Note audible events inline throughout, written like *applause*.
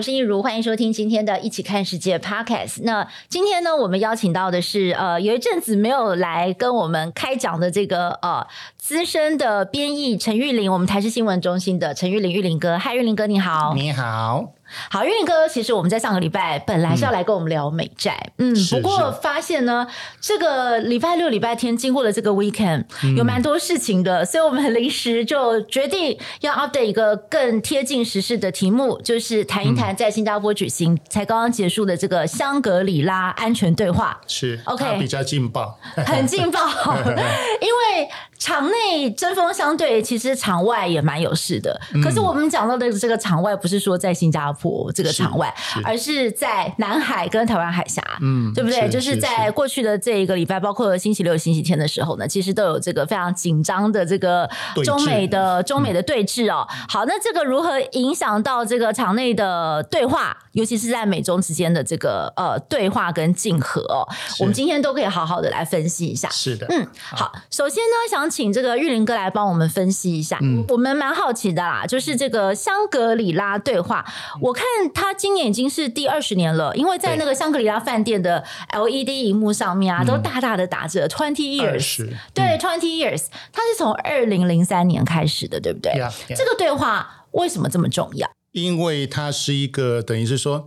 我是一如，欢迎收听今天的《一起看世界》Podcast。那今天呢，我们邀请到的是呃，有一阵子没有来跟我们开讲的这个呃资深的编译陈玉玲，我们台视新闻中心的陈玉玲，玉玲哥，嗨，玉玲哥，你好，你好。好，玉林哥，其实我们在上个礼拜本来是要来跟我们聊美债，嗯，嗯，不过发现呢，这个礼拜六、礼拜天经过了这个 weekend，有蛮多事情的，嗯，所以我们很临时就决定要 update 一个更贴近时事的题目，就是谈一谈在新加坡举行，嗯，才刚刚结束的这个香格里拉安全对话。是，OK，比较劲爆，很劲爆，*laughs* 因为场内针锋相对，其实场外也蛮有事的。嗯，可是我们讲到的这个场外，不是说在新加坡。这个场外，而是在南海跟台湾海峡，嗯，对不对？是就是在过去的这一个礼拜，包括星期六、星期天的时候呢，其实都有这个非常紧张的这个中美的中美的对峙哦。好，那这个如何影响到这个场内的对话，尤其是在美中之间的这个呃对话跟竞合哦，我们今天都可以好好的来分析一下。是的，嗯，好，首先呢，想请这个玉林哥来帮我们分析一下，嗯，我们蛮好奇的啦，就是这个香格里拉对话，我。看他今年已经是第二十年了，因为在那个香格里拉饭店的 LED 荧幕上面啊，都大大的打着 twenty years，对 twenty years，它是从二零零三年开始的，对不对？Yeah, yeah. 这个对话为什么这么重要？因为它是一个等于是说，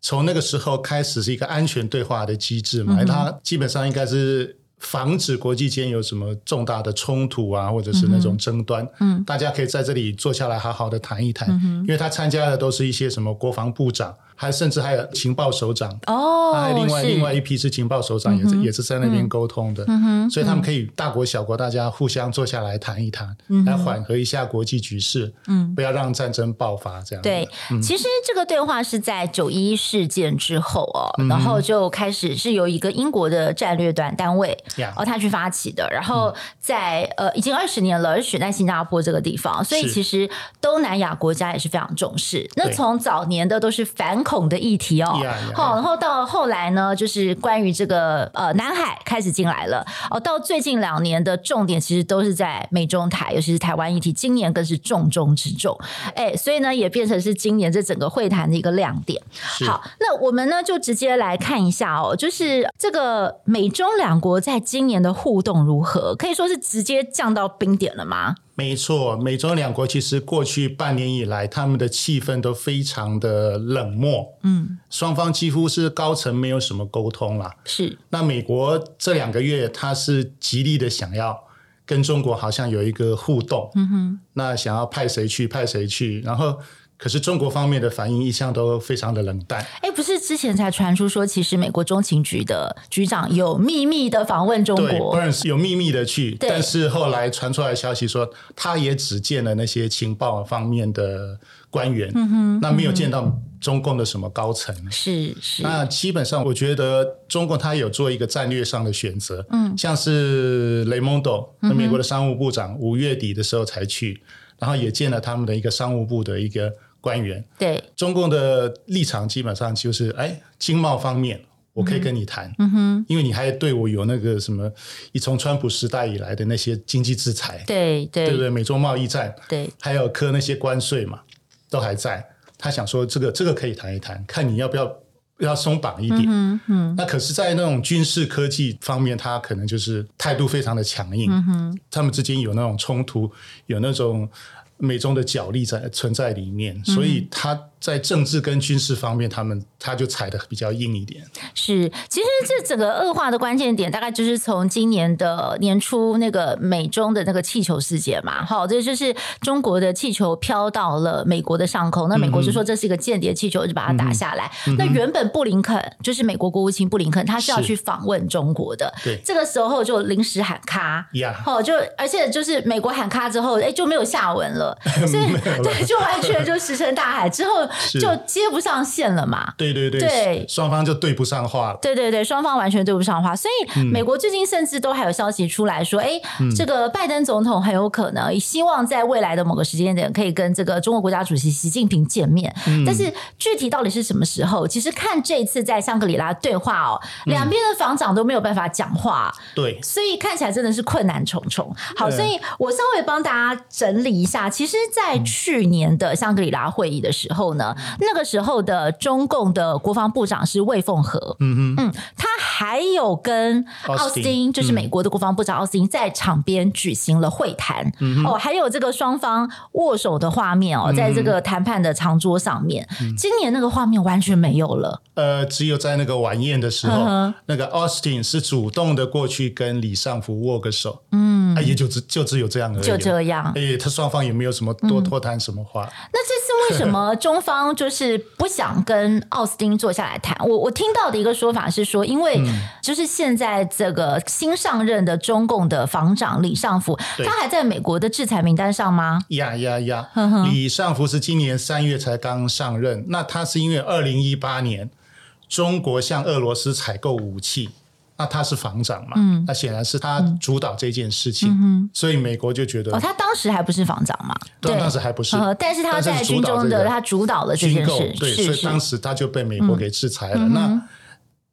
从那个时候开始是一个安全对话的机制嘛，嗯、它基本上应该是。防止国际间有什么重大的冲突啊，或者是那种争端，嗯，大家可以在这里坐下来好好的谈一谈，嗯，因为他参加的都是一些什么国防部长。还甚至还有情报首长。哦，还有另外另外一批是情报首长，也是、嗯、也是在那边沟通的、嗯，所以他们可以大国小国大家互相坐下来谈一谈、嗯，来缓和一下国际局势，嗯，不要让战争爆发这样。对、嗯，其实这个对话是在九一一事件之后哦、嗯，然后就开始是由一个英国的战略短单位，哦，他去发起的，然后在、嗯、呃已经二十年了，而选在新加坡这个地方，所以其实东南亚国家也是非常重视。那从早年的都是反恐。恐的议题哦，好、然后到后来呢，就是关于这个呃南海开始进来了哦，到最近两年的重点其实都是在美中台，尤其是台湾议题，今年更是重中之重，哎，所以呢也变成是今年这整个会谈的一个亮点。好，那我们呢就直接来看一下哦，就是这个美中两国在今年的互动如何，可以说是直接降到冰点了吗？没错，美中两国其实过去半年以来，他们的气氛都非常的冷漠。嗯，双方几乎是高层没有什么沟通了。是。那美国这两个月，他是极力的想要跟中国好像有一个互动。嗯哼。那想要派谁去，派谁去，然后。可是中国方面的反应一向都非常的冷淡。哎，不是之前才传出说，其实美国中情局的局长有秘密的访问中国，有秘密的去。但是后来传出来消息说，他也只见了那些情报方面的官员，嗯哼，那没有见到中共的什么高层。是、嗯、是。那基本上，我觉得中共他有做一个战略上的选择。嗯，像是雷蒙多，那美国的商务部长，五月底的时候才去，然后也见了他们的一个商务部的一个。官员对中共的立场基本上就是，哎，经贸方面我可以跟你谈，嗯哼，因为你还对我有那个什么，你从川普时代以来的那些经济制裁，对对，对不对？美中贸易战，对，还有科那些关税嘛，都还在。他想说这个这个可以谈一谈，看你要不要要松绑一点。嗯嗯。那可是，在那种军事科技方面，他可能就是态度非常的强硬。嗯哼，他们之间有那种冲突，有那种。美中的角力在存在里面，所以他。在政治跟军事方面，他们他就踩的比较硬一点。是，其实这整个恶化的关键点，大概就是从今年的年初那个美中的那个气球事件嘛。好，这就是中国的气球飘到了美国的上空，那美国就说这是一个间谍气球，就把它打下来。嗯、那原本布林肯就是美国国务卿布林肯，他是要去访问中国的。对，这个时候就临时喊卡。呀，好，就而且就是美国喊卡之后，哎，就没有下文了。*laughs* 所以 *laughs* 对，就完全就石沉大海之后。就接不上线了嘛。对对对，对，双方就对不上话了。对对对，双方完全对不上话。所以美国最近甚至都还有消息出来说，哎、嗯，这个拜登总统很有可能希望在未来的某个时间点可以跟这个中国国家主席习近平见面。嗯、但是具体到底是什么时候？其实看这次在香格里拉对话哦，两边的防长都没有办法讲话。对，所以看起来真的是困难重重。好，所以我稍微帮大家整理一下，其实，在去年的香格里拉会议的时候呢，嗯、那个时候的中共的国防部长是魏凤和，嗯嗯，他还有跟奥斯汀，就是美国的国防部长奥斯汀，在场边举行了会谈，嗯，哦，还有这个双方握手的画面哦，在这个谈判的长桌上面，嗯，今年那个画面完全没有了，呃，只有在那个晚宴的时候，嗯、那个奥斯汀是主动的过去跟李尚福握个手，嗯，也就只就只有这样而已，就这样，哎，他双方也没有什么多多谈什么话。那这次为什么 *laughs* 中方就是不想跟奥斯汀坐下来谈？我我听到的一个说法是说，因为就是现在这个新上任的中共的防长李尚福，他还在美国的制裁名单上吗？呀呀呀！李尚福是今年三月才刚上任，那他是因为二零一八年中国向俄罗斯采购武器。那他是防长嘛？嗯，那显然是他主导这件事情，嗯，所以美国就觉得哦，他当时还不是防长嘛？对，当时还不是，但是他在军中的他主导了这件事，对，所以当时他就被美国给制裁了。那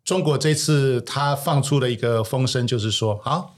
中国这次他放出了一个风声，就是说，好，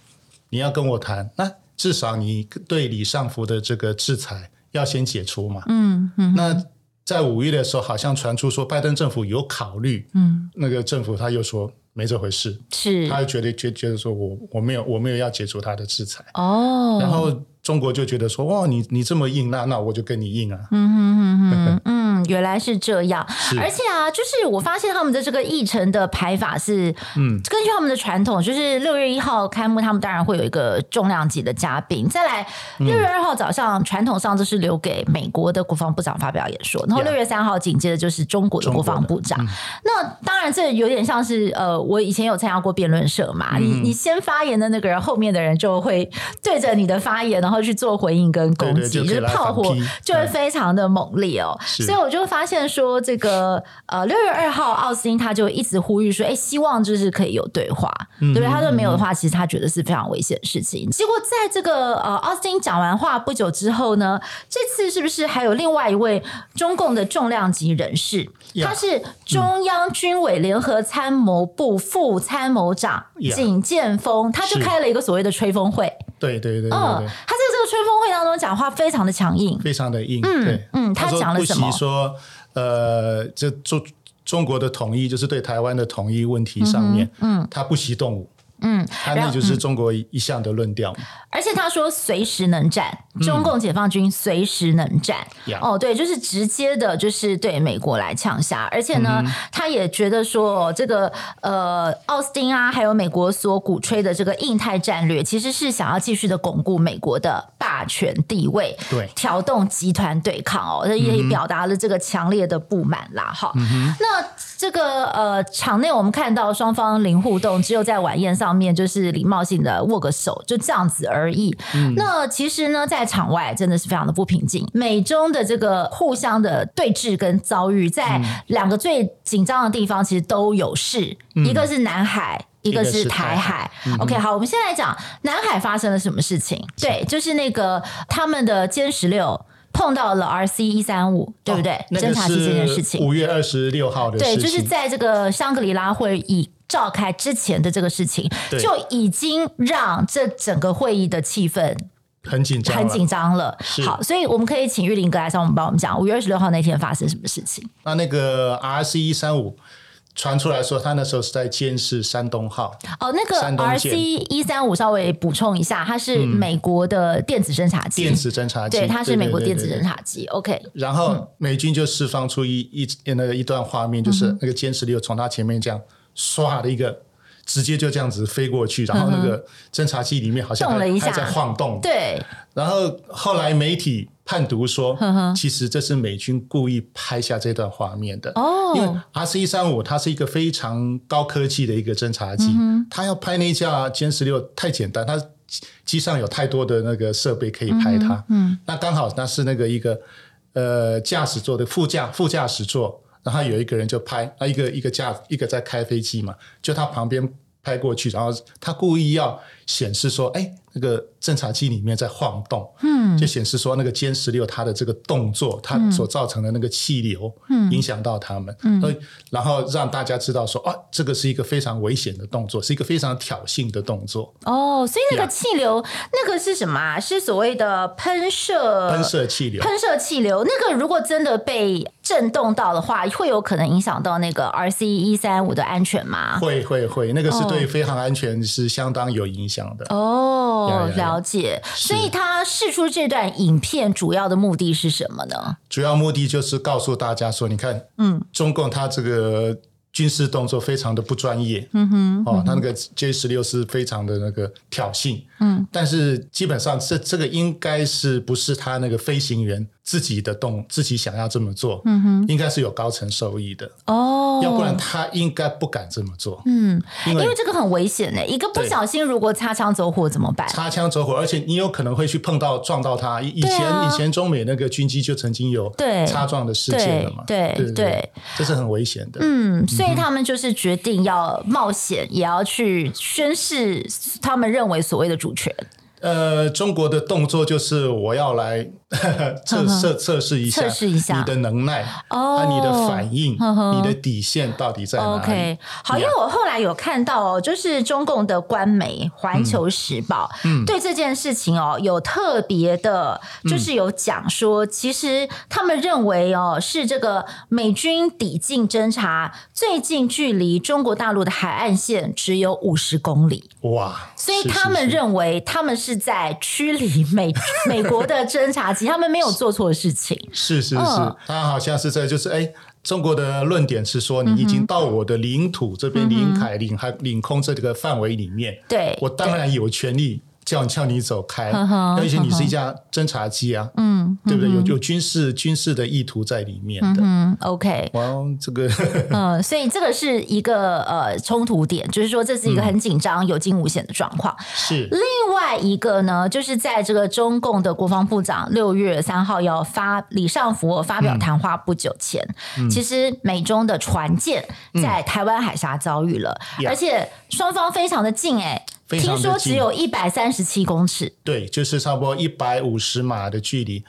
你要跟我谈，那至少你对李尚福的这个制裁要先解除嘛？嗯嗯，那。在五月的时候，好像传出说拜登政府有考虑，嗯，那个政府他又说没这回事，是，他就觉得觉觉得说我我没有我没有要解除他的制裁，哦，然后。中国就觉得说，哇，你你这么硬，那那我就跟你硬啊。嗯哼哼哼，嗯，原来是这样。而且啊，就是我发现他们的这个议程的排法是，嗯，根据他们的传统，就是六月一号开幕，他们当然会有一个重量级的嘉宾。再来，六月二号早上，传统上就是留给美国的国防部长发表演说，然后六月三号紧接着就是中国的国防部长。那当然，这有点像是呃，我以前有参加过辩论社嘛，你你先发言的那个人，后面的人就会对着你的发言，然后。去做回应跟攻击，就，就是炮火就会非常的猛烈哦。所以我就发现说，这个呃六月二号，奥斯汀他就一直呼吁说，哎，希望就是可以有对话，嗯、对不对？他说没有的话，其实他觉得是非常危险的事情。结果在这个呃奥斯汀讲完话不久之后呢，这次是不是还有另外一位中共的重量级人士？他是中央军委联合参谋部副参谋长景建峰，他就开了一个所谓的吹风会。对对对，对，嗯，他在这个吹风会当中讲话非常的强硬，非常的硬。嗯对嗯，他讲了什么？说，呃，这中中国的统一就是对台湾的统一问题上面，嗯，他不惜动武。嗯，他那就是中国一向的论调。而且他说随时能战，中共解放军随时能战。嗯、哦，对，就是直接的，就是对美国来呛下。而且呢，嗯、他也觉得说，这个呃，奥斯汀啊，还有美国所鼓吹的这个印太战略，其实是想要继续的巩固美国的霸权地位，对，挑动集团对抗哦，也表达了这个强烈的不满啦。哈、嗯，那这个呃，场内我们看到双方零互动，只有在晚宴上面就是礼貌性的握个手，就这样子而。已。嗯，那其实呢，在场外真的是非常的不平静。美中的这个互相的对峙跟遭遇，在两个最紧张的地方，其实都有事。嗯、一个是南海，一个是台海。台海 OK，好，我们先来讲南海发生了什么事情。对，就是那个他们的歼十六碰到了 RC 一三五，对不对？那个、察机这件事情，五月二十六号的事情。对，就是在这个香格里拉会议。召开之前的这个事情，就已经让这整个会议的气氛很紧张，很紧张了。好，所以我们可以请玉林哥来上我们帮我们讲五月二十六号那天发生什么事情。那那个 RC 一三五传出来说，他那时候是在监视山东号。哦，那个 RC 一三五稍微补充一下，它是美国的电子侦察机，电子侦察机，对，它是美国电子侦察机。OK，然后美军就释放出一一那个一段画面，就是那个歼十六从他前面这样。唰的一个，直接就这样子飞过去，然后那个侦察机里面好像还，动了一下还在晃动。对，然后后来媒体判读说，呵呵其实这是美军故意拍下这段画面的。哦，因为 RC 一三五它是一个非常高科技的一个侦察机，嗯、它要拍那架歼十六太简单，它机上有太多的那个设备可以拍它。嗯，嗯那刚好那是那个一个。呃驾驶座的副驾副驾驶座，然后有一个人就拍啊，一个一个驾一个在开飞机嘛，就他旁边拍过去，然后他故意要显示说，哎。那个侦察机里面在晃动，嗯，就显示说那个歼十六它的这个动作，它所造成的那个气流，嗯，影响到他们，嗯，所以然后让大家知道说，哦，这个是一个非常危险的动作，是一个非常挑衅的动作。哦，所以那个气流，那个是什么啊？是所谓的喷射，喷射气流，喷射气流。那个如果真的被震动到的话，会有可能影响到那个 RC 一三五的安全吗？会会会，那个是对飞航安全是相当有影响的。哦。哦，了解。所以他试出这段影片主要的目的是什么呢？主要目的就是告诉大家说，你看，嗯，中共他这个。军事动作非常的不专业，嗯哼，哦，他那个 J 十六是非常的那个挑衅，嗯，但是基本上这这个应该是不是他那个飞行员自己的动，自己想要这么做，嗯哼，应该是有高层受益的，哦，要不然他应该不敢这么做，嗯，因为，这个很危险呢，一个不小心如果擦枪走火怎么办？擦枪走火，而且你有可能会去碰到撞到他，以前、啊、以前中美那个军机就曾经有对。擦撞的事件了嘛，对对，对，对，对，这是很危险的，嗯。所以他们就是决定要冒险，也要去宣誓他们认为所谓的主权。呃，中国的动作就是我要来 *laughs* 测测测试一下，测试一下。你的能耐，哦、啊，你的反应呵呵，你的底线到底在哪里？OK，好，因为我后来有看到哦，就是中共的官媒《环球时报》嗯，对这件事情哦，有特别的，就是有讲说，其实他们认为哦，是这个美军抵近侦察最近距离中国大陆的海岸线只有五十公里，哇！所以他们认为他们是。在驱离美 *laughs* 美国的侦察机，他们没有做错事情。是是是，嗯、他好像是在就是哎，中国的论点是说，你已经到我的领土、嗯、这边领海、领海、领空这个范围里面，对我当然有权利。叫叫你走开，*laughs* 而且你是一架侦察机啊，嗯，对不对？有有军事军事的意图在里面的。嗯，OK，哇，这个，嗯，所以这个是一个呃冲突点，就是说这是一个很紧张、有惊无险的状况。是另外一个呢，就是在这个中共的国防部长六月三号要发李尚福发表谈话不久前，其实美中的船舰在台湾海峡遭遇了，而且双方非常的近，哎。听说只有一百三十七公尺，对，就是差不多一百五十码的距离。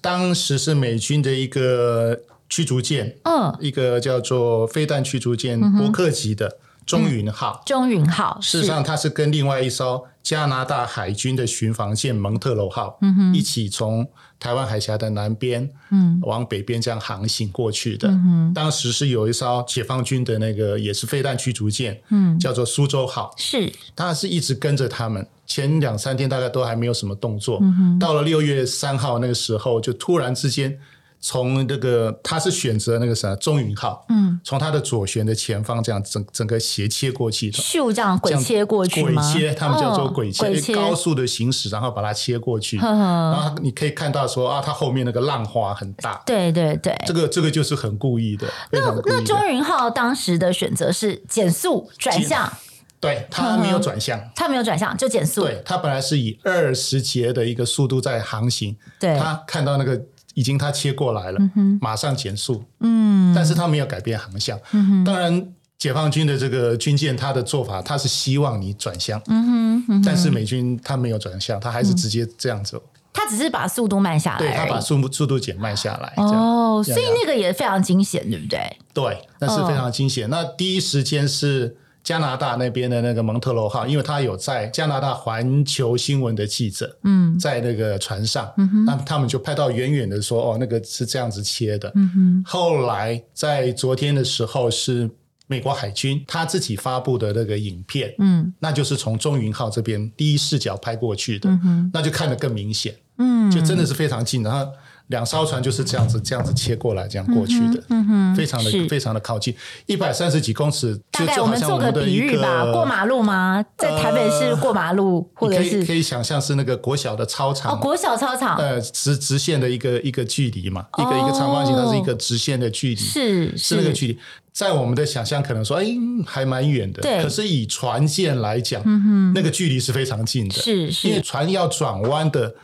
当时是美军的一个驱逐舰，嗯，一个叫做飞弹驱逐舰伯克级的。中云号，中云号，事实上它是跟另外一艘加拿大海军的巡防舰蒙特楼号，嗯哼，一起从台湾海峡的南边，嗯，往北边这样航行过去的。嗯哼，当时是有一艘解放军的那个也是飞弹驱逐舰，嗯，叫做苏州号，是，它是一直跟着他们，前两三天大概都还没有什么动作，嗯哼，到了六月三号那个时候，就突然之间。从那个，他是选择那个啥中云号，嗯，从他的左舷的前方这样整整个斜切过去，咻这样轨切过去吗？轨切，他们叫做轨切，哦、轨切。高速的行驶，然后把它切过去，呵呵。然后你可以看到说啊，它后面那个浪花很大，对对对，这个这个就是很故意的。那那中云号当时的选择是减速转向，对，它没有转向，它没有转向就减速，对，它本来是以二十节的一个速度在航行，对，它看到那个。已经他切过来了，嗯、马上减速。嗯，但是他没有改变航向。嗯、当然，解放军的这个军舰，他的做法，他是希望你转向。嗯，嗯，但是美军他没有转向，他还是直接这样走。他只是把速度慢下来，对，他把速速度减慢下来。哦，所以那个也非常惊险，对不对？对，那是非常惊险。哦、那第一时间是。加拿大那边的那个蒙特罗号，因为他有在加拿大环球新闻的记者，嗯，在那个船上，嗯，那他们就拍到远远的说，哦，那个是这样子切的。嗯哼。后来在昨天的时候，是美国海军他自己发布的那个影片，嗯，那就是从中云号这边第一视角拍过去的，嗯哼，那就看得更明显，嗯，就真的是非常近，然后。两艘船就是这样子，这样子切过来，这样过去的，嗯哼，非常的非常的靠近，一百三十几公尺，大概我们做个比喻吧，过马路吗？在台北市过马路，或者是可以想象是那个国小的操场，哦，国小操场，呃，直直线的一个一个距离嘛，一个一个长方形，它是一个直线的距离，是。是那个距离，在我们的想象可能说，哎，还蛮远的，对，可是以船舰来讲，嗯哼，那个距离是非常近的，是是，因为船要转弯的。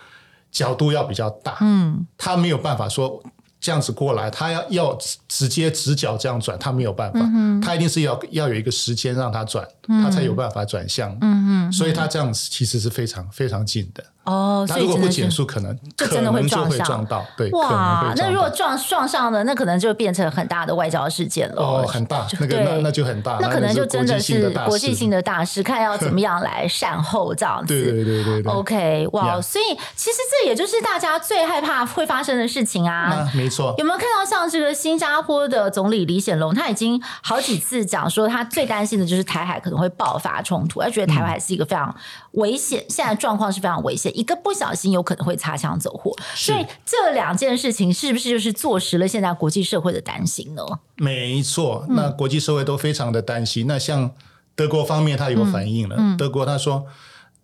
角度要比较大，嗯，他没有办法说。这样子过来，他要要直接直角这样转，他没有办法，嗯、他一定是要要有一个时间让他转，嗯、他才有办法转向。嗯嗯，所以他这样子其实是非常非常近的。哦，他如果不减速，可能就真的会撞上，撞到。对，哇，那如果撞撞上了，那可能就变成很大的外交事件了。哦，很大，那个那那就很大，那可能就真的是国际性的大事，看要怎么样来善后这样子。对对对对对。*laughs* OK，哇，所以其实这也就是大家最害怕会发生的事情啊。没错。有没有看到像这个新加坡的总理李显龙，他已经好几次讲说，他最担心的就是台海可能会爆发冲突，他觉得台海是一个非常危险，现在状况是非常危险，一个不小心有可能会擦枪走火，所以这两件事情是不是就是坐实了现在国际社会的担心呢？没错，那国际社会都非常的担心。嗯、那像德国方面，他有反应了。德国他说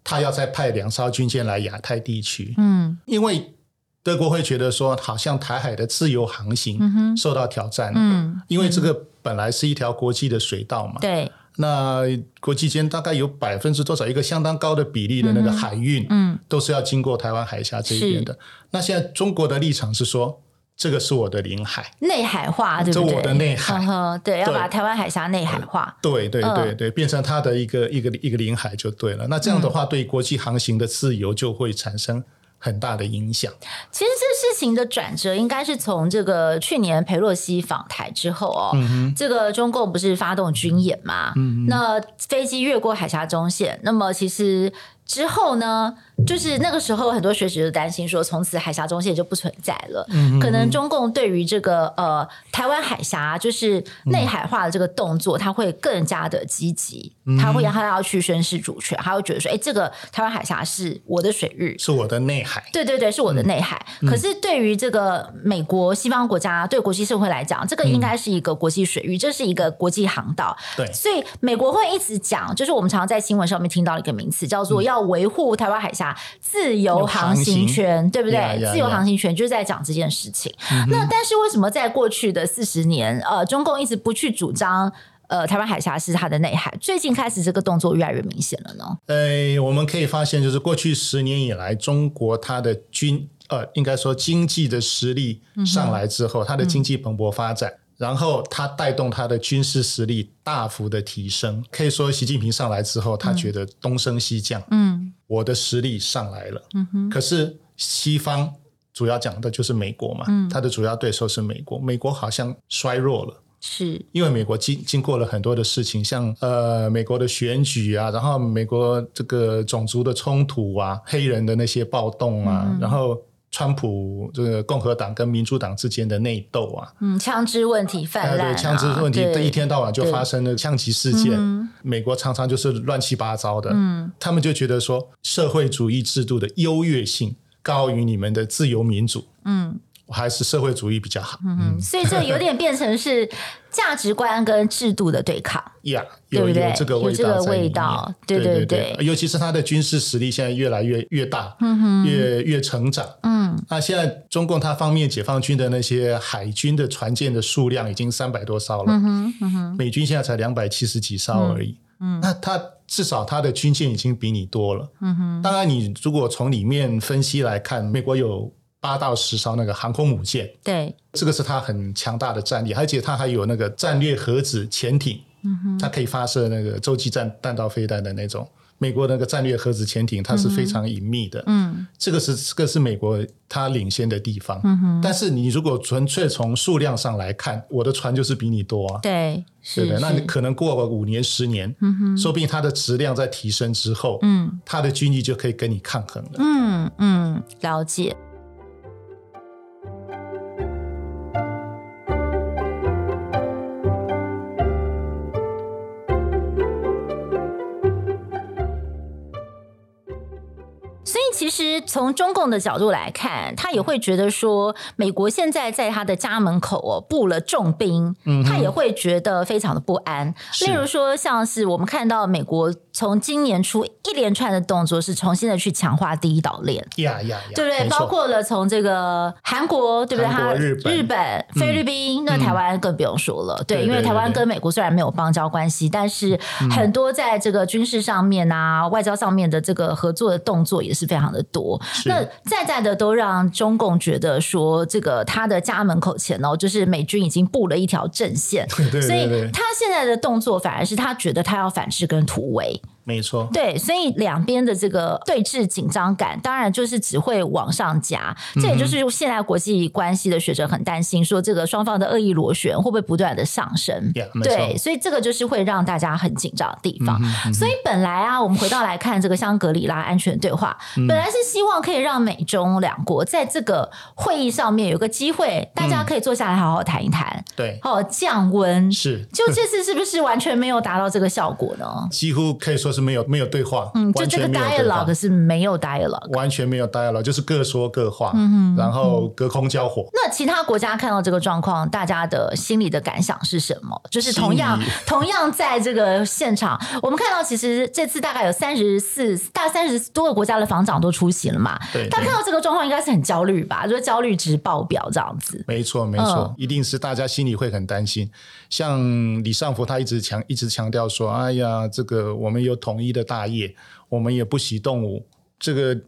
他要再派两艘军舰来亚太地区，嗯，因为德国会觉得说，好像台海的自由航行受到挑战，嗯，因为这个本来是一条国际的水道嘛，对。那国际间大概有百分之多少一个相当高的比例的那个海运，嗯，都是要经过台湾海峡这一边的。那现在中国的立场是说，这个是我的领海，内海化，对不对？这我的内海，呵呵对，要把台湾海峡内海化，对对对对，变成它的一个一个一个领海就对了。那这样的话，对国际航行的自由就会产生。很大的影响。其实这事情的转折应该是从这个去年裴洛西访台之后哦，嗯、这个中共不是发动军演嘛？嗯、那飞机越过海峡中线，那么其实。之后呢，就是那个时候，很多学者就担心说，从此海峡中线就不存在了。可能中共对于这个呃台湾海峡就是内海化的这个动作，他、嗯、会更加的积极，他会他要去宣示主权，他会觉得说，哎，这个台湾海峡是我的水域，是我的内海。对对对，是我的内海。嗯、可是对于这个美国西方国家对国际社会来讲，这个应该是一个国际水域，嗯、这是一个国际航道。对，所以美国会一直讲，就是我们常常在新闻上面听到一个名词，叫做。要维护台湾海峡自由航行权，行对不对？Yeah, yeah, yeah. 自由航行权就是在讲这件事情。那但是为什么在过去的四十年，呃，中共一直不去主张，呃，台湾海峡是它的内海？最近开始这个动作越来越明显了呢？呃，我们可以发现，就是过去十年以来，中国它的军，呃，应该说经济的实力上来之后，嗯、它的经济蓬勃发展。嗯然后它带动它的军事实力大幅的提升，可以说习近平上来之后，他觉得东升西降，嗯，我的实力上来了，嗯哼。可是西方主要讲的就是美国嘛，嗯，他的主要对手是美国，美国好像衰弱了，是因为美国经经过了很多的事情，像呃美国的选举啊，然后美国这个种族的冲突啊，黑人的那些暴动啊，嗯、然后。川普这个共和党跟民主党之间的内斗啊，嗯，枪支问题泛滥，啊，对，枪支问题，这一天到晚就发生了枪击事件。嗯、美国常常就是乱七八糟的，嗯，他们就觉得说社会主义制度的优越性高于你们的自由民主，嗯。还是社会主义比较好，嗯哼，所以这有点变成是价值观跟制度的对抗，呀，有有这个味道，有这个味道，对对对，尤其是他的军事实力现在越来越越大，嗯哼，越越成长，嗯，那现在中共他方面解放军的那些海军的船舰的数量已经三百多艘了，嗯哼，嗯哼，美军现在才两百七十几艘而已，嗯，那他至少他的军舰已经比你多了，嗯哼，当然你如果从里面分析来看，美国有。八到十艘那个航空母舰，对，这个是它很强大的战力，而且它还有那个战略核子潜艇，嗯哼，它可以发射那个洲际弹弹道飞弹的那种。美国那个战略核子潜艇，它是非常隐秘的，嗯，这个是这个是美国它领先的地方，嗯哼。但是你如果纯粹从数量上来看，我的船就是比你多啊，对，对的。那你可能过个五年十年，嗯哼，说不定它的质量在提升之后，嗯，它的军力就可以跟你抗衡了，嗯嗯，了解。其实从中共的角度来看，他也会觉得说，美国现在在他的家门口哦布了重兵，嗯、他也会觉得非常的不安。是例如说，像是我们看到美国从今年初一连串的动作，是重新的去强化第一岛链，呀呀，对不对？包括了从这个韩国，对不对？他日本、日本菲律宾，嗯、那台湾更不用说了，嗯、对，因为台湾跟美国虽然没有邦交关系，但是很多在这个军事上面啊、外交上面的这个合作的动作也是非常。常的多。那在在的都让中共觉得说，这个他的家门口前哦，就是美军已经布了一条阵线，*laughs* 对对对对，所以他现在的动作反而是他觉得他要反制跟突围。没错，对，所以两边的这个对峙紧张感，当然就是只会往上加。这也就是现在国际关系的学者很担心，说这个双方的恶意螺旋会不会不断的上升？Yeah, 对，所以这个就是会让大家很紧张的地方。嗯、所以本来啊，我们回到来看这个香格里拉安全对话，嗯、本来是希望可以让美中两国在这个会议上面有个机会，大家可以坐下来好好谈一谈，对、嗯，好降温。是，就这次是不是完全没有达到这个效果呢？几乎可以说是没有没有对话，嗯，就这个 dialogue 是没有 dialogue，完全没有 dialogue，就是各说各话，嗯，然后隔空交火。那其他国家看到这个状况，大家的心里的感想是什么？就是同样 *laughs* 同样在这个现场，我们看到其实这次大概有三十四大三十多个国家的防长都出席了嘛，对，他看到这个状况应该是很焦虑吧？就是焦虑值爆表这样子。没错，没错，嗯，一定是大家心里会很担心。像李尚福他一直强一直强调说：“哎呀，这个我们有统一的大业。”我们也不喜动武。这个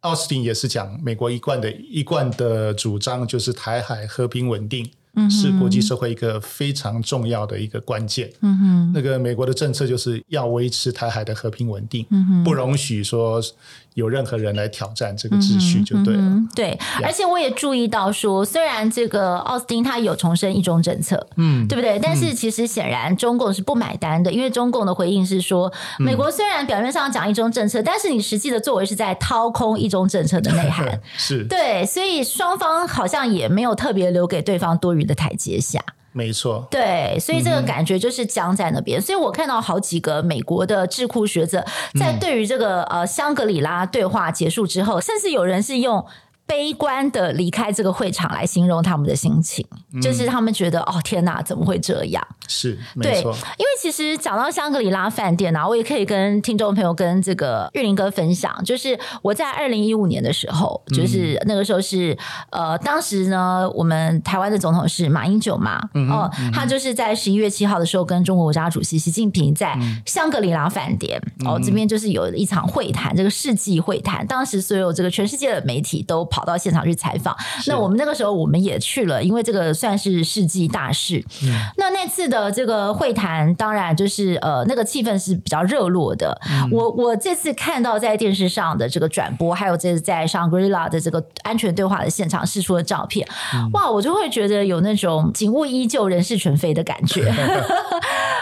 奥斯汀也是讲美国一贯的一贯的主张，就是台海和平稳定是国际社会一个非常重要的一个关键。嗯哼，那个美国的政策就是要维持台海的和平稳定，嗯，不容许说。有任何人来挑战这个秩序就对了。嗯嗯、对，而且我也注意到说，虽然这个奥斯汀他有重申一中政策，嗯，对不对？但是其实显然中共是不买单的，因为中共的回应是说，美国虽然表面上讲一中政策，但是你实际的作为是在掏空一中政策的内涵。*laughs* 是对，所以双方好像也没有特别留给对方多余的台阶下。没错，对，所以这个感觉就是僵在那边。嗯、所以我看到好几个美国的智库学者在对于这个、嗯、呃香格里拉对话结束之后，甚至有人是用。悲观的离开这个会场来形容他们的心情，嗯、就是他们觉得哦天哪，怎么会这样？是，没错。对，因为其实讲到香格里拉饭店啊，我也可以跟听众朋友跟这个玉林哥分享，就是我在二零一五年的时候，就是那个时候是、嗯、呃，当时呢，我们台湾的总统是马英九嘛，嗯、哦，他就是在十一月七号的时候跟中国国家主席习近平在香格里拉饭店、嗯、哦这边就是有一场会谈，这个世纪会谈，当时所有这个全世界的媒体都跑到现场去采访，那我们那个时候我们也去了，因为这个算是世纪大事。嗯、那那次的这个会谈，当然就是呃，那个气氛是比较热络的。嗯、我我这次看到在电视上的这个转播，还有这次在上 g r i l l a 的这个安全对话的现场释出的照片，嗯、哇，我就会觉得有那种景物依旧、人事全非的感觉。*laughs*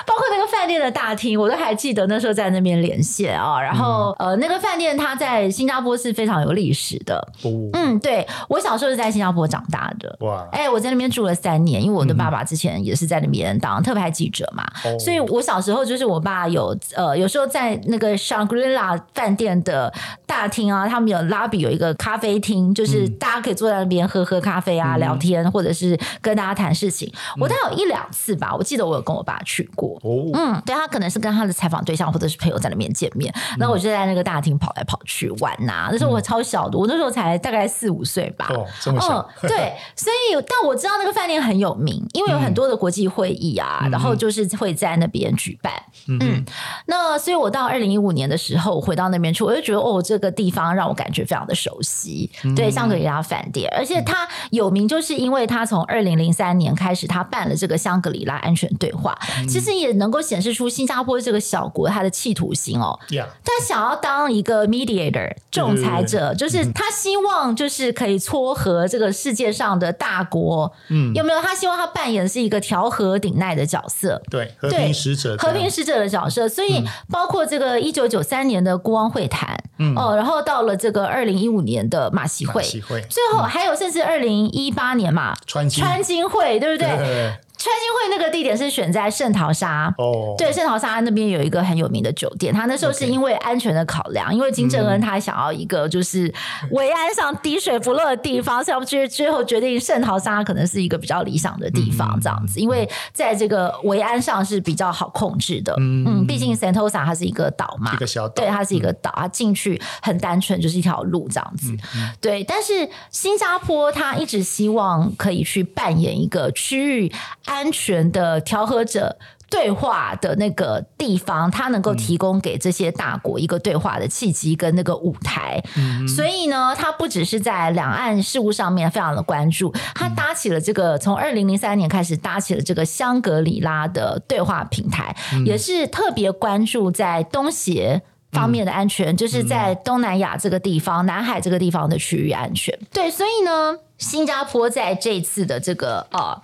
包括那个饭店的大厅，我都还记得那时候在那边连线啊。然后、嗯、呃，那个饭店它在新加坡是非常有历史的。哦、嗯，对，我小时候是在新加坡长大的。哇，哎，我在那边住了三年，因为我的爸爸之前也是在那边当特派记者嘛，嗯、所以我小时候就是我爸有呃，有时候在那个香格里拉饭店的大厅啊，他们有 lobby 有一个咖啡厅，就是大家可以坐在那边喝喝咖啡啊，嗯、聊天，或者是跟大家谈事情。嗯、我大概有一两次吧，我记得我有跟我爸去过。哦，嗯，对，他可能是跟他的采访对象或者是朋友在那边见面，那、嗯、我就在那个大厅跑来跑去玩呐、啊。那时候我超小的，我那时候才大概四五岁吧。哦，这么小。嗯，对，*laughs* 所以但我知道那个饭店很有名，因为有很多的国际会议啊，嗯、然后就是会在那边举办。嗯，嗯，那所以我到二零一五年的时候回到那边去，我就觉得哦，这个地方让我感觉非常的熟悉。嗯、对，香格里拉饭店，而且它有名，就是因为它从二零零三年开始，它办了这个香格里拉安全对话，嗯、其实也能够显示出新加坡这个小国它的企图心哦。Yeah. 他想要当一个 mediator 仲裁者，就是他希望就是可以撮合这个世界上的大国。嗯，有没有？他希望他扮演的是一个调和鼎鼐的角色，对，和平使者，和平使者的角色。所以包括这个一九九三年的孤王会谈，嗯，哦，然后到了这个二零一五年的马习会，会。最后还有甚至二零一八年嘛，川金。川金会，对不对对川金会那个地点是选在圣淘沙哦，对，圣淘沙那边有一个很有名的酒店。他那时候是因为安全的考量，因为金正恩他想要一个就是维安上滴水不漏的地方，*laughs* 所以最最后决定圣淘沙可能是一个比较理想的地方，这样子，因为在这个维安上是比较好控制的。嗯，毕竟圣淘沙它是一个岛嘛，一个小岛，对，它是一个岛，它进去很单纯，就是一条路这样子。对，但是新加坡他一直希望可以去扮演一个区域。安全的调和者。对话的那个地方，它能够提供给这些大国一个对话的契机跟那个舞台。嗯、所以呢，它不只是在两岸事务上面非常的关注，它搭起了这个从二零零三年开始搭起了这个香格里拉的对话平台，嗯、也是特别关注在东协方面的安全，嗯、就是在东南亚这个地方、嗯、南海这个地方的区域安全。对，所以呢，新加坡在这次的这个呃。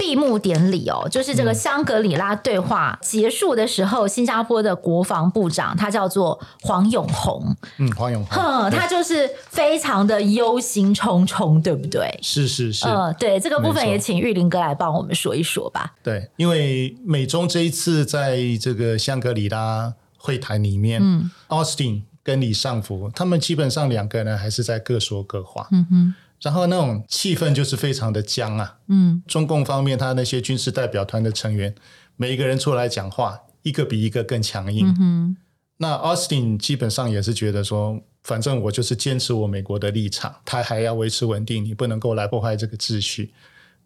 闭幕典礼哦，就是这个香格里拉对话结束的时候，嗯、新加坡的国防部长他叫做黄永红，嗯，黄永红，哼，他就是非常的忧心忡忡，对不对？是是是，嗯，对，这个部分也请玉林哥来帮我们说一说吧。对，因为美中这一次在这个香格里拉会谈里面，嗯，Austin 跟李尚福他们基本上两个人还是在各说各话，嗯哼。然后那种气氛就是非常的僵啊，嗯，中共方面他那些军事代表团的成员，每一个人出来讲话，一个比一个更强硬。嗯，那 Austin 基本上也是觉得说，反正我就是坚持我美国的立场，他还要维持稳定，你不能够来破坏这个秩序。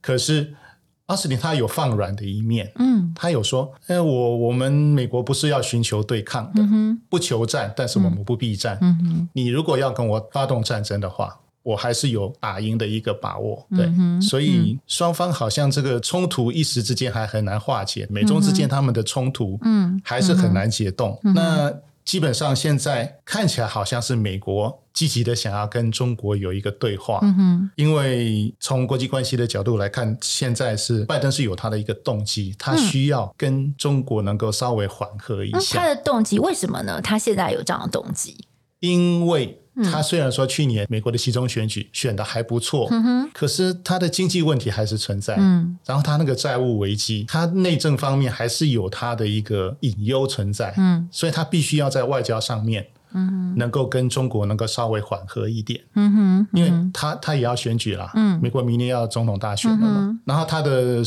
可是 Austin 他有放软的一面，嗯，他有说，哎，我我们美国不是要寻求对抗的，嗯，不求战，但是我们不避战。嗯哼，你如果要跟我发动战争的话。我还是有打赢的一个把握，对，嗯、所以双方好像这个冲突一时之间还很难化解，美中之间他们的冲突，嗯，还是很难解冻。嗯、那基本上现在看起来好像是美国积极的想要跟中国有一个对话，嗯哼，因为从国际关系的角度来看，现在是拜登是有他的一个动机，他需要跟中国能够稍微缓和一下。嗯、他的动机为什么呢？他现在有这样的动机？因为。他虽然说去年美国的其中选举选的还不错，嗯、可是他的经济问题还是存在。嗯，然后他那个债务危机，他内政方面还是有他的一个隐忧存在。嗯，所以他必须要在外交上面，嗯，能够跟中国能够稍微缓和一点。嗯哼，因为他他也要选举了。嗯，美国明年要总统大选了然后他的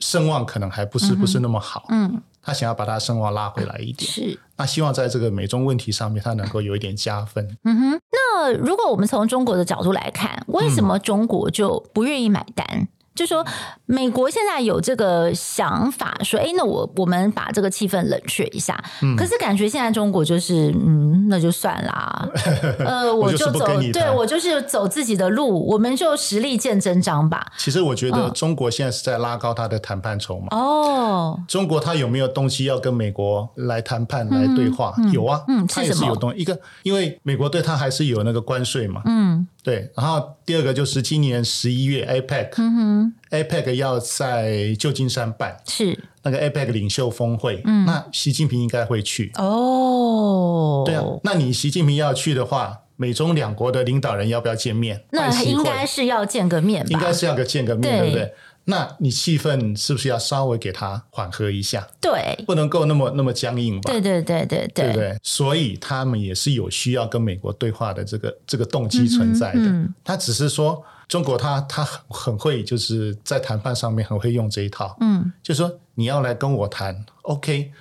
声望可能还不是不是那么好。嗯。他想要把他声望拉回来一点，是那希望在这个美中问题上面，他能够有一点加分。嗯哼，那如果我们从中国的角度来看，为什么中国就不愿意买单？嗯就说美国现在有这个想法，说，哎，那我我们把这个气氛冷却一下。嗯、可是感觉现在中国就是，嗯，那就算啦。*laughs* 呃，我就走，我就对我就是走自己的路，我们就实力见真章吧。其实我觉得中国现在是在拉高他的谈判筹码。哦，中国他有没有东西要跟美国来谈判、来对话？嗯、有啊，嗯，他也是有东西。一个，因为美国对他还是有那个关税嘛。嗯。对，然后第二个就是今年十一月 APEC，嗯哼，APEC 要在旧金山办，是那个 APEC 领袖峰会，嗯，那习近平应该会去哦。对啊，那你习近平要去的话，美中两国的领导人要不要见面？那应该是要见个面吧，应该是要个见个面，对，对不对？那你气氛是不是要稍微给他缓和一下？对，不能够那么那么僵硬吧？对对对对对，对不对？所以他们也是有需要跟美国对话的这个这个动机存在的。嗯，嗯，他只是说中国他他很很会就是在谈判上面很会用这一套。嗯，就是说你要来跟我谈，OK，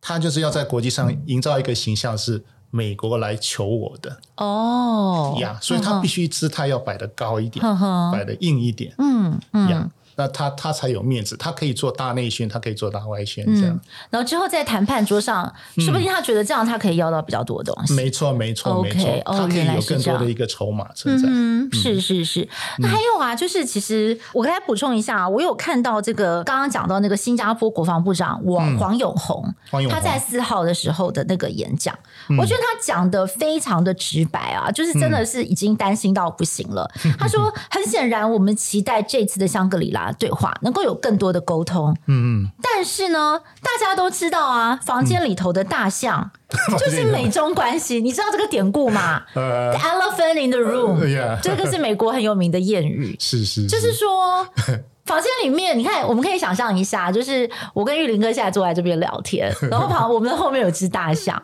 他就是要在国际上营造一个形象是美国来求我的。哦，呀，所以他必须姿态要摆得高一点，呵呵摆得硬一点。嗯嗯。嗯那他他才有面子，他可以做大内宣，他可以做大外宣，这样。嗯、然后之后在谈判桌上，嗯、说不定他觉得这样他可以要到比较多的东西。没错，没错，没错。他可以有更多的一个筹码存在。嗯，是是是。那还有啊，就是其实我刚才补充一下，我有看到这个刚刚讲到那个新加坡国防部长黄黄永红，嗯、黄永他在四号的时候的那个演讲，嗯、我觉得他讲的非常的直白啊，就是真的是已经担心到不行了。嗯、他说，*laughs* 很显然我们期待这次的香格里拉。对话能够有更多的沟通，嗯嗯，但是呢，大家都知道啊，房间里头的大象 *laughs* 就是美中关系，你知道这个典故吗？*laughs* The elephant in the room，这个是美国很有名的谚语，*laughs* 是是，就是说。房间里面，你看，我们可以想象一下，就是我跟玉林哥现在坐在这边聊天，*laughs* 然后旁我们的后面有只大象，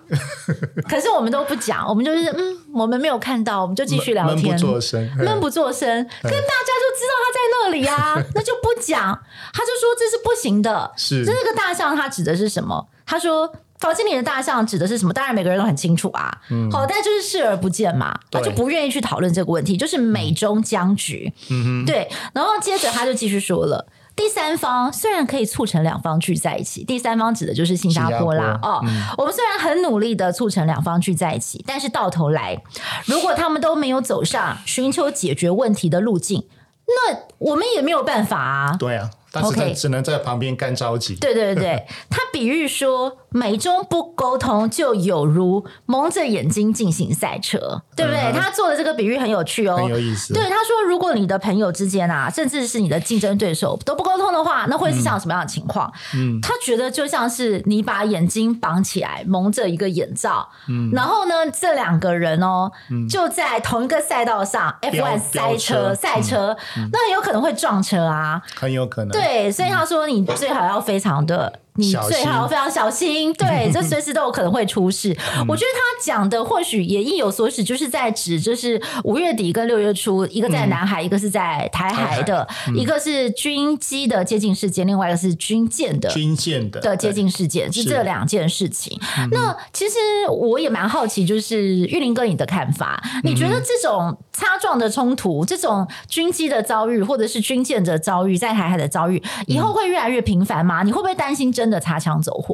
可是我们都不讲，我们就是嗯，我们没有看到，我们就继续聊天，闷不作声，闷不作声，可大家就知道他在那里啊，*laughs* 那就不讲，他就说这是不行的，是，这个大象它指的是什么？他说。房间里的大象指的是什么？当然每个人都很清楚啊。嗯，好，但就是视而不见嘛，他就不愿意去讨论这个问题，就是美中僵局。嗯哼，对。然后接着他就继续说了，第三方虽然可以促成两方聚在一起，第三方指的就是新加坡啦。坡哦，嗯、我们虽然很努力的促成两方聚在一起，但是到头来，如果他们都没有走上寻求解决问题的路径，那我们也没有办法啊。对啊。但是他只能在旁边干着急。对对对，*laughs* 他比喻说，美中不沟通就有如蒙着眼睛进行赛车，对不对？嗯、他做的这个比喻很有趣哦，很有意思。对，他说，如果你的朋友之间啊，甚至是你的竞争对手都不沟通的话，那会是像什么样的情况？嗯，他觉得就像是你把眼睛绑起来，蒙着一个眼罩，嗯，然后呢，这两个人哦，嗯、就在同一个赛道上，F1 赛车赛车，那很有可能会撞车啊，很有可能。对，对所以他说你最好要非常的。你最好非常小心，*laughs* 对，这随时都有可能会出事。我觉得他讲的或许也意有所指，就是在指，就是五月底跟六月初，一个在南海，一个是在台海的，一个是军机的接近事件，另外一个是军舰的军舰的的接近事件，是这两件事情。那其实我也蛮好奇，就是玉林哥你的看法，你觉得这种擦撞的冲突，这种军机的遭遇，或者是军舰的遭遇，在台海的遭遇，以后会越来越频繁吗？你会不会担心这？真的擦枪走火？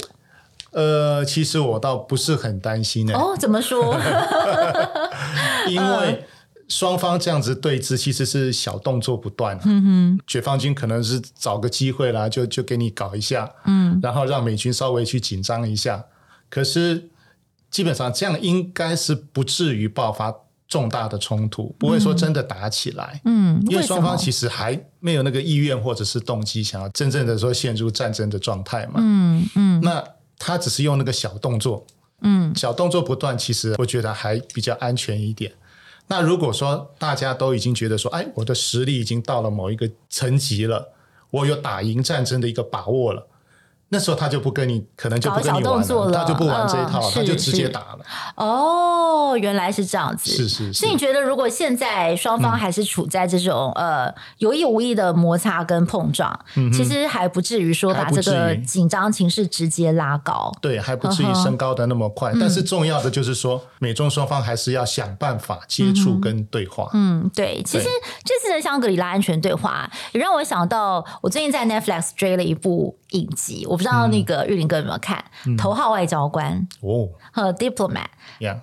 呃，其实我倒不是很担心呢。哦，怎么说？*laughs* 因为双方这样子对峙，其实是小动作不断。嗯哼，解放军可能是找个机会啦，就就给你搞一下，嗯，然后让美军稍微去紧张一下。可是基本上这样应该是不至于爆发重大的冲突，不会说真的打起来。嗯，因为双方其实还没有那个意愿或者是动机，想要真正的说陷入战争的状态嘛。嗯嗯，那他只是用那个小动作，嗯，小动作不断，其实我觉得还比较安全一点。那如果说大家都已经觉得说，哎，我的实力已经到了某一个层级了，我有打赢战争的一个把握了。那时候他就不跟你，可能就不跟你玩了，了他就不玩这一套，嗯、他就直接打了。哦，原来是这样子。是是是。所以你觉得，如果现在双方还是处在这种、嗯、呃有意无意的摩擦跟碰撞，嗯、其实还不至于说把这个紧张情势直接拉高。对，还不至于升高的那么快。嗯、但是重要的就是说，美中双方还是要想办法接触跟对话。嗯，嗯，对。其实这次的香格里拉安全对话，也让我想到，我最近在 Netflix 追了一部影集，我不知道那个玉林哥有没有看《头号外交官》哦，和《Diplomat》。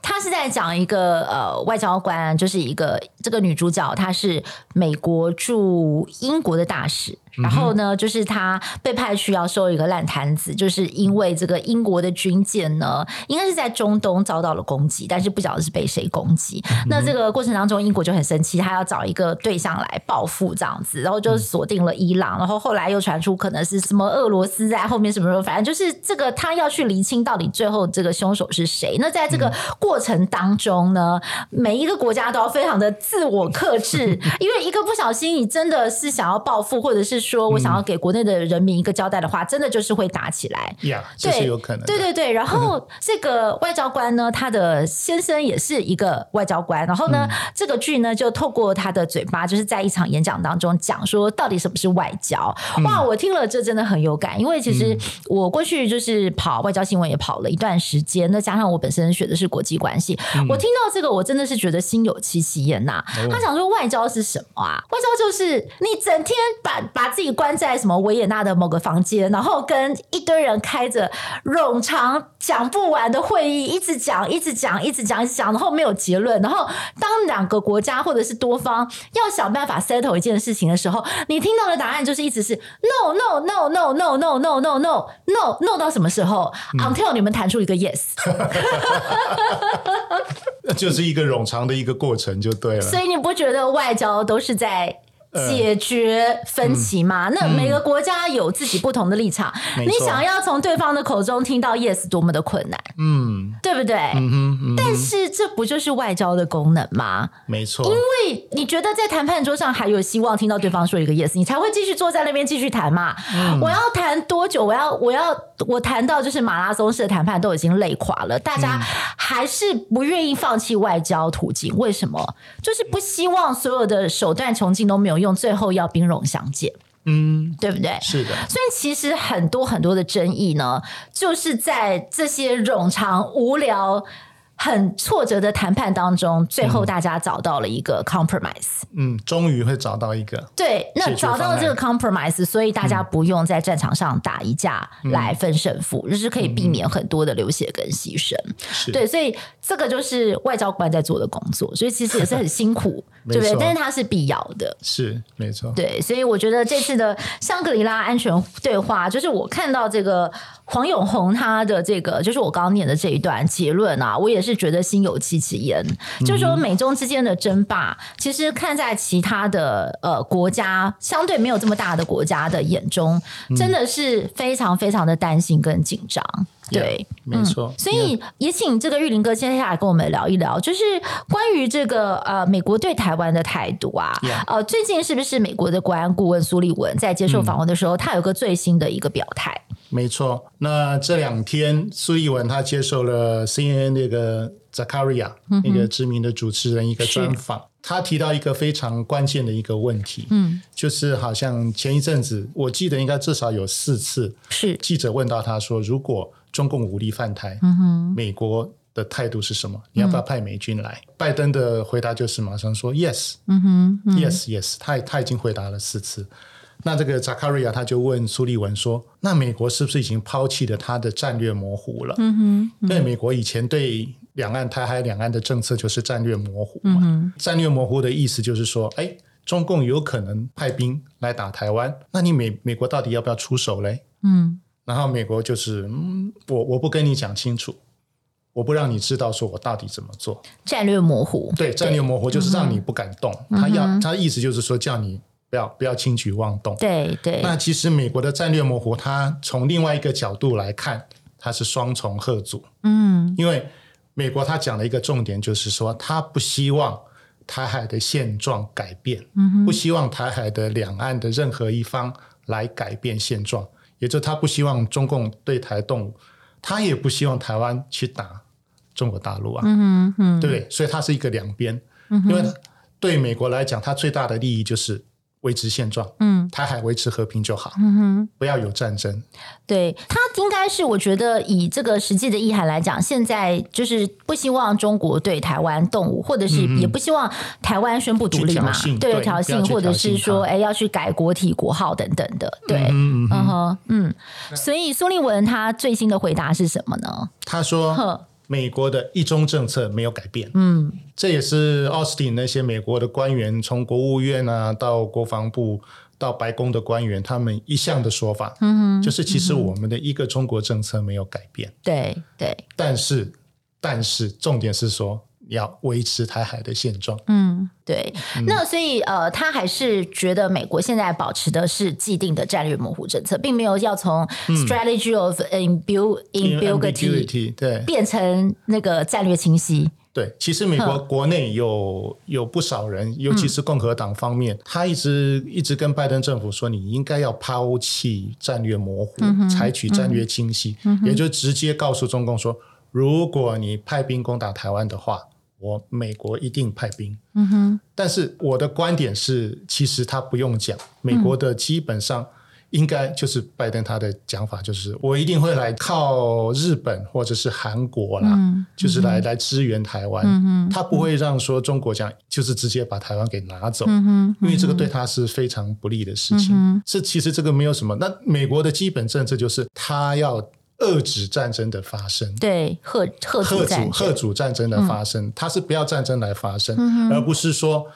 他是在讲一个呃外交官，就是一个这个女主角，她是美国驻英国的大使。然后呢，就是她被派去要收一个烂摊子，就是因为这个英国的军舰呢，应该是在中东遭到了攻击，但是不晓得是被谁攻击。那这个过程当中，英国就很生气，他要找一个对象来报复这样子，然后就锁定了伊朗，然后后来又传出可能是什么俄罗斯在后面什么什么，反正就是这个他要去厘清到底最后这个凶手是谁。那在这个过程当中呢，每一个国家都要非常的自我克制，*laughs* 因为一个不小心，你真的是想要报复，或者是。说我想要给国内的人民一个交代的话，嗯、真的就是会打起来。呀，yeah, 这是有可能。对对对，然后这个外交官呢，他的先生也是一个外交官。然后呢，嗯、这个剧呢就透过他的嘴巴，就是在一场演讲当中讲说，到底什么是外交？嗯、哇，我听了这真的很有感，因为其实我过去就是跑外交新闻也跑了一段时间，那加上我本身学的是国际关系，嗯、我听到这个我真的是觉得心有戚戚焉呐。哦、他想说外交是什么啊？外交就是你整天把把。自己关在什么维也纳的某个房间，然后跟一堆人开着冗长讲不完的会议，一直讲，一直讲，一直讲，一直讲，然后没有结论。然后当两个国家或者是多方要想办法 settle 一件事情的时候，你听到的答案就是一直是 no no no no no no no no no no no 到什么时候？Until 你们谈出一个 yes，那就是一个冗长的一个过程就对了。所以你不觉得外交都是在？解决分歧嘛？那每个国家有自己不同的立场，你想要从对方的口中听到 yes，多么的困难，嗯，对不对？嗯哼。但是这不就是外交的功能吗？没错。因为你觉得在谈判桌上还有希望听到对方说一个 yes，你才会继续坐在那边继续谈嘛。我要谈多久？我要我要我谈到就是马拉松式的谈判都已经累垮了，大家还是不愿意放弃外交途径，为什么？就是不希望所有的手段穷尽都没有用。用最后要兵戎相见，嗯，对不对？是的。所以其实很多很多的争议呢，就是在这些冗长、无聊、很挫折的谈判当中，最后大家找到了一个 compromise。嗯，终于会找到一个。对，那找到了这个 compromise，所以大家不用在战场上打一架来分胜负，嗯、就是可以避免很多的流血跟牺牲。嗯、对，所以这个就是外交官在做的工作，所以其实也是很辛苦，*laughs* 对不对？但是它是必要的。是，没错。对，所以我觉得这次的香格里拉安全对话，就是我看到这个。黄永红他的这个就是我刚刚念的这一段结论啊，我也是觉得心有戚戚焉。嗯、就是说美中之间的争霸，其实看在其他的呃国家相对没有这么大的国家的眼中，真的是非常非常的担心跟紧张。嗯、对，yeah, 没错、嗯。所以也请这个玉林哥接下来跟我们聊一聊，就是关于这个呃美国对台湾的态度啊。呃，最近是不是美国的国安顾问苏利文在接受访问的时候，嗯、他有个最新的一个表态？没错，那这两天苏利文他接受了 CNN 那个 Zakaria、嗯、那个知名的主持人一个专访，他提到一个非常关键的一个问题，嗯，就是好像前一阵子我记得应该至少有四次是。记者问到他说，如果中共武力犯台，嗯哼，美国的态度是什么？你要不要派美军来？嗯、拜登的回答就是马上说 yes，嗯哼，嗯。Yes yes，他他已经回答了四次。那这个扎卡瑞亚他就问苏利文说：“那美国是不是已经抛弃了他的战略模糊了？”嗯哼，因为美国以前对两岸、台海两岸的政策就是战略模糊嘛。战略模糊的意思就是说，哎，中共有可能派兵来打台湾，那你美美国到底要不要出手嘞？嗯，然后美国就是，嗯，我我不跟你讲清楚，我不让你知道说我到底怎么做。战略模糊，对，战略模糊就是让你不敢动。嗯、他要他的意思就是说叫你。不要不要轻举妄动。对对。那其实美国的战略模糊，它从另外一个角度来看，它是双重贺阻。嗯。因为美国它讲了一个重点，就是说它不希望台海的现状改变，嗯哼，不希望台海的两岸的任何一方来改变现状，也就是他不希望中共对台动武，他也不希望台湾去打中国大陆啊。嗯哼嗯。对不对？所以它是一个两边。嗯哼。因为对美国来讲，它最大的利益就是。维持现状，嗯，台海维持和平就好，嗯哼，不要有战争。对，他应该是我觉得以这个实际的意涵来讲，现在就是不希望中国对台湾动武，或者是也不希望台湾宣布独立嘛，对，挑衅，或者是说，哎，要去改国体国号等等的，对，嗯哼，嗯，所以苏立文他最新的回答是什么呢？他说。美国的一中政策没有改变，嗯，这也是奥斯汀那些美国的官员，从国务院啊到国防部到白宫的官员，他们一向的说法，嗯哼，就是其实我们的一个中国政策没有改变，对对，但是但是重点是说。要维持台海的现状。嗯，对。嗯、那所以呃，他还是觉得美国现在保持的是既定的战略模糊政策，并没有要从 strategy of ambiguity 对变成那个战略清晰。对，其实美国国内有有不少人，尤其是共和党方面，嗯、他一直一直跟拜登政府说，你应该要抛弃战略模糊，嗯、采取战略清晰，嗯、也就直接告诉中共说，如果你派兵攻打台湾的话。我美国一定派兵，嗯哼。但是我的观点是，其实他不用讲，美国的基本上应该就是拜登他的讲法，就是我一定会来靠日本或者是韩国啦，嗯、就是来来支援台湾。嗯哼。他不会让说中国讲，就是直接把台湾给拿走，嗯哼。因为这个对他是非常不利的事情。嗯哼。是其实这个没有什么。那美国的基本政策就是他要。遏制战争的发生，对，遏遏阻遏阻战争的发生，他是不要战争来发生，而不是说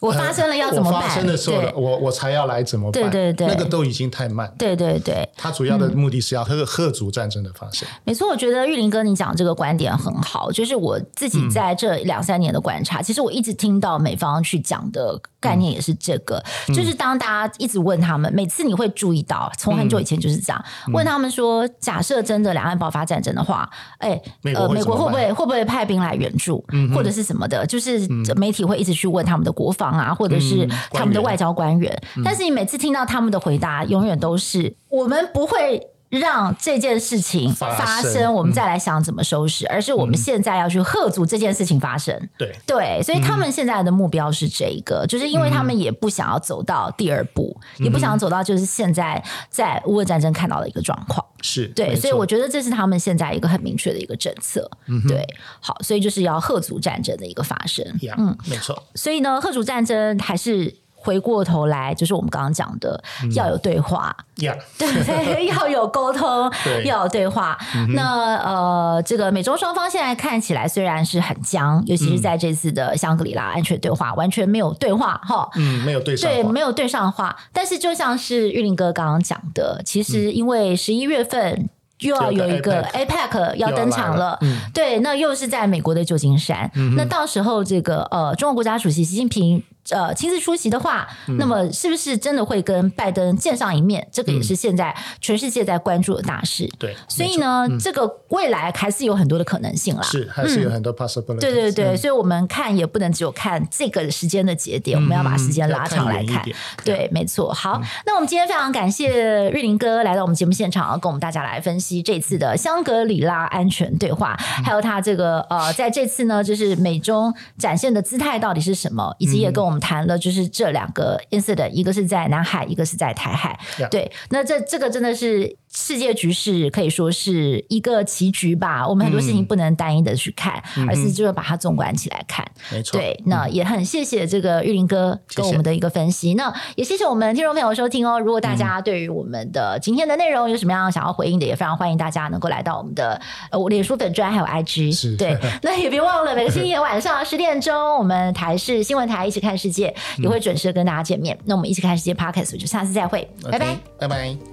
我发生了要怎么办？发生的时候，我我才要来怎么办？对对对，那个都已经太慢。对对对，他主要的目的是要遏遏阻战争的发生。没错，我觉得玉林哥你讲这个观点很好，就是我自己在这两三年的观察，其实我一直听到美方去讲的。概念也是这个，嗯、就是当大家一直问他们，嗯、每次你会注意到，从很久以前就是这样，嗯、问他们说，假设真的两岸爆发战争的话，哎，呃，美国会不会会不会派兵来援助，嗯、或者是什么的？就是媒体会一直去问他们的国防啊，或者是他们的外交官员，但是你每次听到他们的回答，永远都是我们不会。让这件事情发生，我们再来想怎么收拾，而是我们现在要去喝阻这件事情发生。对对，所以他们现在的目标是这一个，就是因为他们也不想要走到第二步，也不想走到就是现在在乌俄战争看到的一个状况。是对，所以我觉得这是他们现在一个很明确的一个政策。嗯、对，好，所以就是要吓阻战争的一个发生。嗯，没错。所以呢，吓阻战争还是。回过头来，就是我们刚刚讲的，嗯、要有对话，Yeah. *laughs* 对，要有沟通，要有对话。嗯、那呃，这个美中双方现在看起来虽然是很僵，尤其是在这次的香格里拉安全对话，嗯、完全没有对话，哈，嗯，没有对上，对，没有对上话。但是就像是玉林哥刚刚讲的，其实因为十一月份。又要有一个 APEC 要登场了，嗯、对，那又是在美国的旧金山，嗯、那到时候这个呃，中国国家主席习近平呃亲自出席的话，嗯、那么是不是真的会跟拜登见上一面？这个也是现在全世界在关注的大事。对，所以呢，嗯、这个未来还是有很多的可能性啦，是还是有很多 possibility、嗯。对对对，所以我们看也不能只有看这个时间的节点，嗯、我们要把时间拉长来看。看对，没错。好，嗯、那我们今天非常感谢瑞林哥来到我们节目现场，跟我们大家来分析这次的香格里拉安全对话，嗯、还有他这个呃，在这次呢，就是美中展现的姿态到底是什么，以及也跟我们谈了，就是这两个 incident，一个是在南海，一个是在台海。对，那这这个真的是。世界局势可以说是一个棋局吧，我们很多事情不能单一的去看，嗯、而是就是把它纵观起来看。没错，对，那也很谢谢这个玉林哥跟我们的一个分析。谢谢。那也谢谢我们听众朋友收听哦。如果大家对于我们的今天的内容有什么样想要回应的，嗯、也非常欢迎大家能够来到我们的呃脸书粉专还有 IG。是对，那也别忘了每个星期天 *laughs* 晚上十点钟，我们台视新闻台一起看世界也会准时跟大家见面。嗯、那我们一起看世界 Podcast，就下次再会，okay, 拜拜，拜拜。